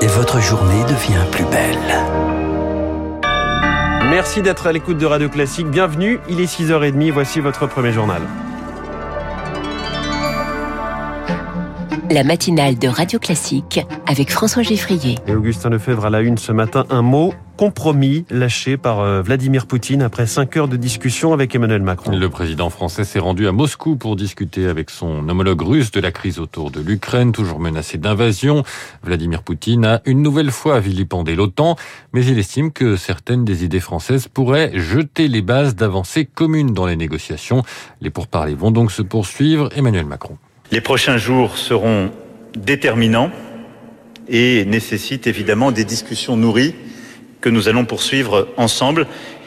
Et votre journée devient plus belle. Merci d'être à l'écoute de Radio Classique. Bienvenue, il est 6h30, voici votre premier journal. La matinale de Radio Classique avec François Geffrier. Et Augustin Lefebvre à la une ce matin, un mot compromis lâché par euh, Vladimir Poutine après cinq heures de discussion avec Emmanuel Macron. Le président français s'est rendu à Moscou pour discuter avec son homologue russe de la crise autour de l'Ukraine, toujours menacée d'invasion. Vladimir Poutine a une nouvelle fois vilipendé l'OTAN, mais il estime que certaines des idées françaises pourraient jeter les bases d'avancées communes dans les négociations. Les pourparlers vont donc se poursuivre. Emmanuel Macron. Les prochains jours seront déterminants et nécessitent évidemment des discussions nourries que nous allons poursuivre ensemble.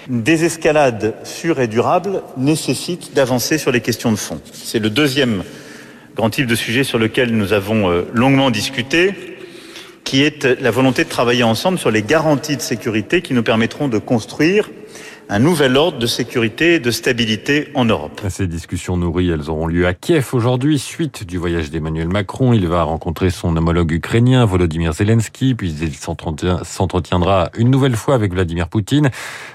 Une désescalade sûre et durable nécessite d'avancer sur les questions de fond. C'est le deuxième grand type de sujet sur lequel nous avons euh, longuement discuté, qui est la volonté de travailler ensemble sur les garanties de sécurité qui nous permettront de construire un nouvel ordre de sécurité et de stabilité en Europe. Ces discussions nourries, elles auront lieu à Kiev aujourd'hui, suite du voyage d'Emmanuel Macron. Il va rencontrer son homologue ukrainien, Volodymyr Zelensky, puis il s'entretiendra une nouvelle fois avec Vladimir Poutine.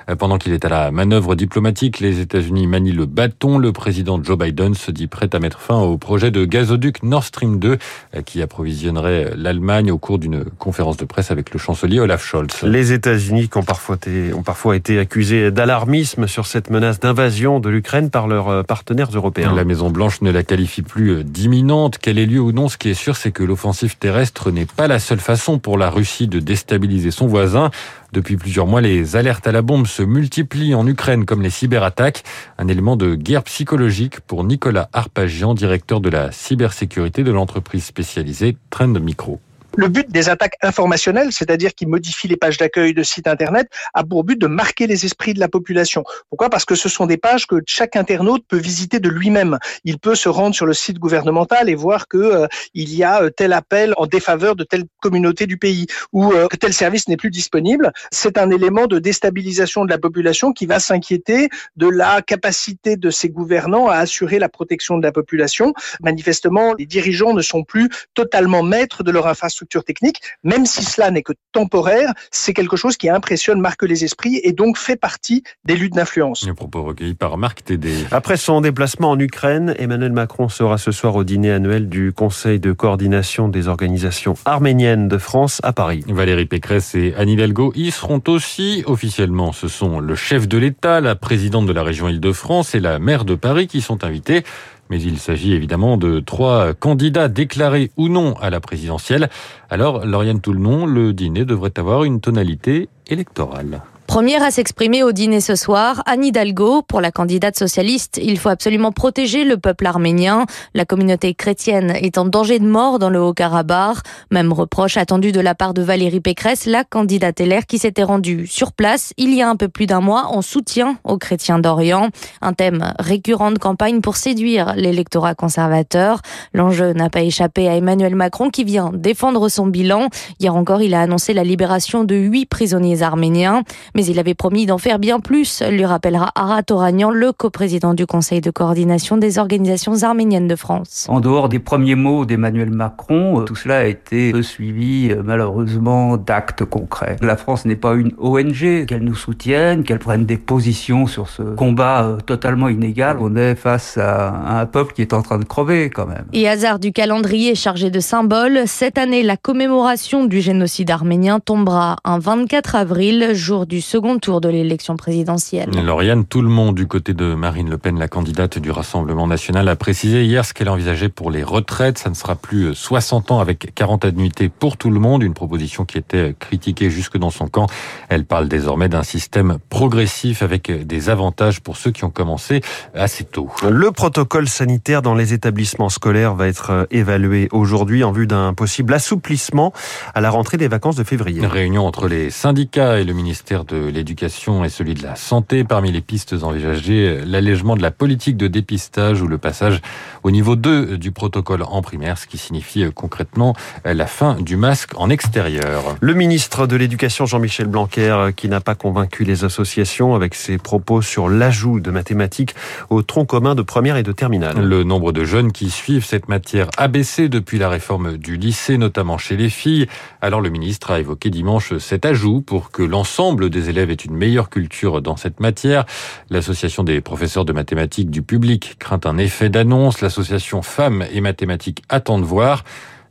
Euh, pendant qu'il est à la manœuvre diplomatique, les États-Unis manient le bâton. Le président Joe Biden se dit prêt à mettre fin au projet de gazoduc Nord Stream 2 euh, qui approvisionnerait l'Allemagne au cours d'une conférence de presse avec le chancelier Olaf Scholz. Les États-Unis ont parfois été, ont parfois été accusés Alarmisme sur cette menace d'invasion de l'Ukraine par leurs euh, partenaires européens. La Maison-Blanche ne la qualifie plus euh, d'imminente. Qu'elle ait lieu ou non, ce qui est sûr, c'est que l'offensive terrestre n'est pas la seule façon pour la Russie de déstabiliser son voisin. Depuis plusieurs mois, les alertes à la bombe se multiplient en Ukraine comme les cyberattaques, un élément de guerre psychologique pour Nicolas Arpagian, directeur de la cybersécurité de l'entreprise spécialisée Trend Micro. Le but des attaques informationnelles, c'est-à-dire qui modifient les pages d'accueil de sites Internet, a pour but de marquer les esprits de la population. Pourquoi? Parce que ce sont des pages que chaque internaute peut visiter de lui-même. Il peut se rendre sur le site gouvernemental et voir que euh, il y a euh, tel appel en défaveur de telle communauté du pays ou euh, que tel service n'est plus disponible. C'est un élément de déstabilisation de la population qui va s'inquiéter de la capacité de ses gouvernants à assurer la protection de la population. Manifestement, les dirigeants ne sont plus totalement maîtres de leur infrastructure technique, même si cela n'est que temporaire, c'est quelque chose qui impressionne, marque les esprits et donc fait partie des luttes d'influence. Un propos recueilli par Marc Tédé. Après son déplacement en Ukraine, Emmanuel Macron sera ce soir au dîner annuel du Conseil de coordination des organisations arméniennes de France à Paris. Valérie Pécresse et Anne Hidalgo y seront aussi. Officiellement, ce sont le chef de l'État, la présidente de la région Île-de-France et la maire de Paris qui sont invités mais il s'agit évidemment de trois candidats déclarés ou non à la présidentielle. Alors, Lauriane Toulnon, le dîner devrait avoir une tonalité électorale. Première à s'exprimer au dîner ce soir, Anne Hidalgo, pour la candidate socialiste, il faut absolument protéger le peuple arménien. La communauté chrétienne est en danger de mort dans le Haut-Karabakh. Même reproche attendu de la part de Valérie Pécresse, la candidate LR qui s'était rendue sur place il y a un peu plus d'un mois en soutien aux chrétiens d'Orient. Un thème récurrent de campagne pour séduire l'électorat conservateur. L'enjeu n'a pas échappé à Emmanuel Macron qui vient défendre son bilan. Hier encore, il a annoncé la libération de huit prisonniers arméniens mais il avait promis d'en faire bien plus, lui rappellera Arat Oranian, le coprésident du Conseil de coordination des organisations arméniennes de France. En dehors des premiers mots d'Emmanuel Macron, euh, tout cela a été suivi euh, malheureusement d'actes concrets. La France n'est pas une ONG, qu'elle nous soutienne, qu'elle prenne des positions sur ce combat euh, totalement inégal. On est face à un peuple qui est en train de crever quand même. Et hasard du calendrier chargé de symboles, cette année la commémoration du génocide arménien tombera un 24 avril, jour du second tour de l'élection présidentielle. Lauriane, tout le monde du côté de Marine Le Pen, la candidate du Rassemblement national, a précisé hier ce qu'elle envisageait pour les retraites. Ça ne sera plus 60 ans avec 40 annuités pour tout le monde, une proposition qui était critiquée jusque dans son camp. Elle parle désormais d'un système progressif avec des avantages pour ceux qui ont commencé assez tôt. Le protocole sanitaire dans les établissements scolaires va être évalué aujourd'hui en vue d'un possible assouplissement à la rentrée des vacances de février. Une réunion entre les syndicats et le ministère de de l'éducation et celui de la santé. Parmi les pistes envisagées, l'allègement de la politique de dépistage ou le passage au niveau 2 du protocole en primaire, ce qui signifie concrètement la fin du masque en extérieur. Le ministre de l'Éducation, Jean-Michel Blanquer, qui n'a pas convaincu les associations avec ses propos sur l'ajout de mathématiques au tronc commun de première et de terminale. Le nombre de jeunes qui suivent cette matière a baissé depuis la réforme du lycée, notamment chez les filles. Alors le ministre a évoqué dimanche cet ajout pour que l'ensemble des élèves aient une meilleure culture dans cette matière. L'association des professeurs de mathématiques du public craint un effet d'annonce. L'association Femmes et Mathématiques attend de voir.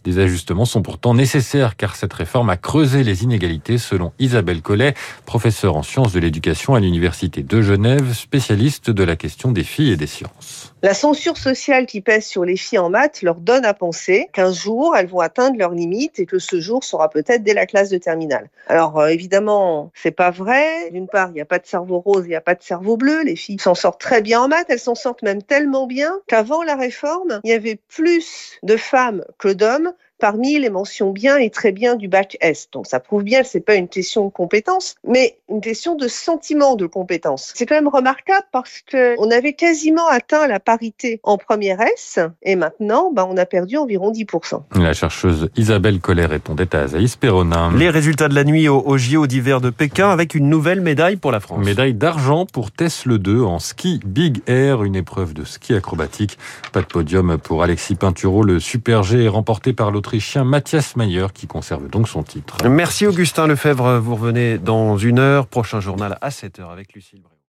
Des ajustements sont pourtant nécessaires car cette réforme a creusé les inégalités selon Isabelle Collet, professeure en sciences de l'éducation à l'Université de Genève, spécialiste de la question des filles et des sciences. La censure sociale qui pèse sur les filles en maths leur donne à penser qu'un jour elles vont atteindre leurs limites et que ce jour sera peut-être dès la classe de terminale. Alors euh, évidemment, c'est pas vrai. D'une part, il n'y a pas de cerveau rose, il n'y a pas de cerveau bleu. Les filles s'en sortent très bien en maths, elles s'en sortent même tellement bien qu'avant la réforme, il y avait plus de femmes que d'hommes parmi les mentions bien et très bien du bac S. Donc ça prouve bien que c'est pas une question de compétence, mais une question de sentiment de compétence. C'est quand même remarquable parce que on avait quasiment atteint la parité en première S et maintenant, bah, on a perdu environ 10%. La chercheuse Isabelle Collet répondait à Azaïs Perronin. Les résultats de la nuit au, au JO d'hiver de Pékin avec une nouvelle médaille pour la France. Médaille d'argent pour Tesla 2 en ski Big Air, une épreuve de ski acrobatique. Pas de podium pour Alexis Pinturo. Le Super G est remporté par l'Autrichien Mathias Mayer qui conserve donc son titre. Merci Augustin Lefebvre. Vous revenez dans une heure. Prochain journal à 7h avec Lucille